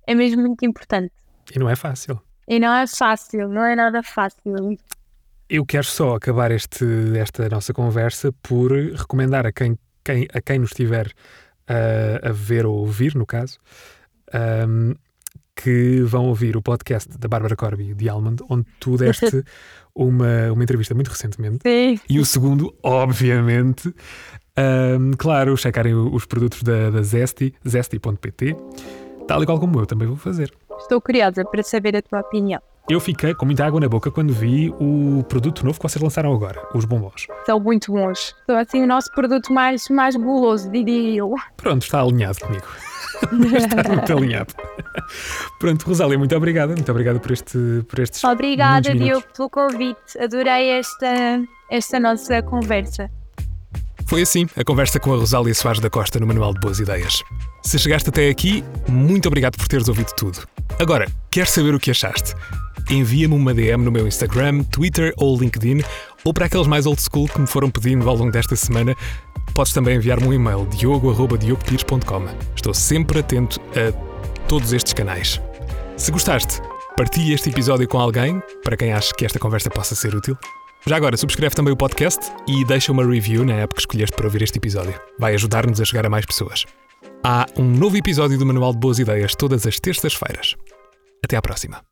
é mesmo muito importante. E não é fácil. E não é fácil, não é nada fácil. Eu quero só acabar este, esta nossa conversa por recomendar a quem, quem- a quem nos estiver a, a ver ou ouvir, no caso, ahm, que vão ouvir o podcast da Bárbara Corby, de Almond, onde tu *laughs* deste uma, uma entrevista muito recentemente. Sim. E o segundo, obviamente, ahm, claro, checarem os produtos da, da Zesty, zesty.pt, tal e qual como eu também vou fazer. Estou curiosa para saber a tua opinião. Eu fiquei com muita água na boca quando vi o produto novo que vocês lançaram agora, os bombons. São muito bons. São assim o nosso produto mais, mais guloso, diria eu. Pronto, está alinhado comigo. *laughs* está muito alinhado. Pronto, Rosália, muito obrigada. Muito obrigada por, este, por estes. Obrigada, Diogo, pelo convite. Adorei esta, esta nossa conversa. Foi assim a conversa com a Rosália Soares da Costa no Manual de Boas Ideias. Se chegaste até aqui, muito obrigado por teres ouvido tudo. Agora, queres saber o que achaste? Envia-me uma DM no meu Instagram, Twitter ou LinkedIn, ou para aqueles mais old school que me foram pedindo ao longo desta semana, podes também enviar-me um e-mail diogo.diogopires.com. Estou sempre atento a todos estes canais. Se gostaste, partilhe este episódio com alguém para quem acha que esta conversa possa ser útil. Já agora, subscreve também o podcast e deixa uma review na app que escolheste para ouvir este episódio. Vai ajudar-nos a chegar a mais pessoas. Há um novo episódio do Manual de Boas Ideias todas as terças-feiras. Até à próxima.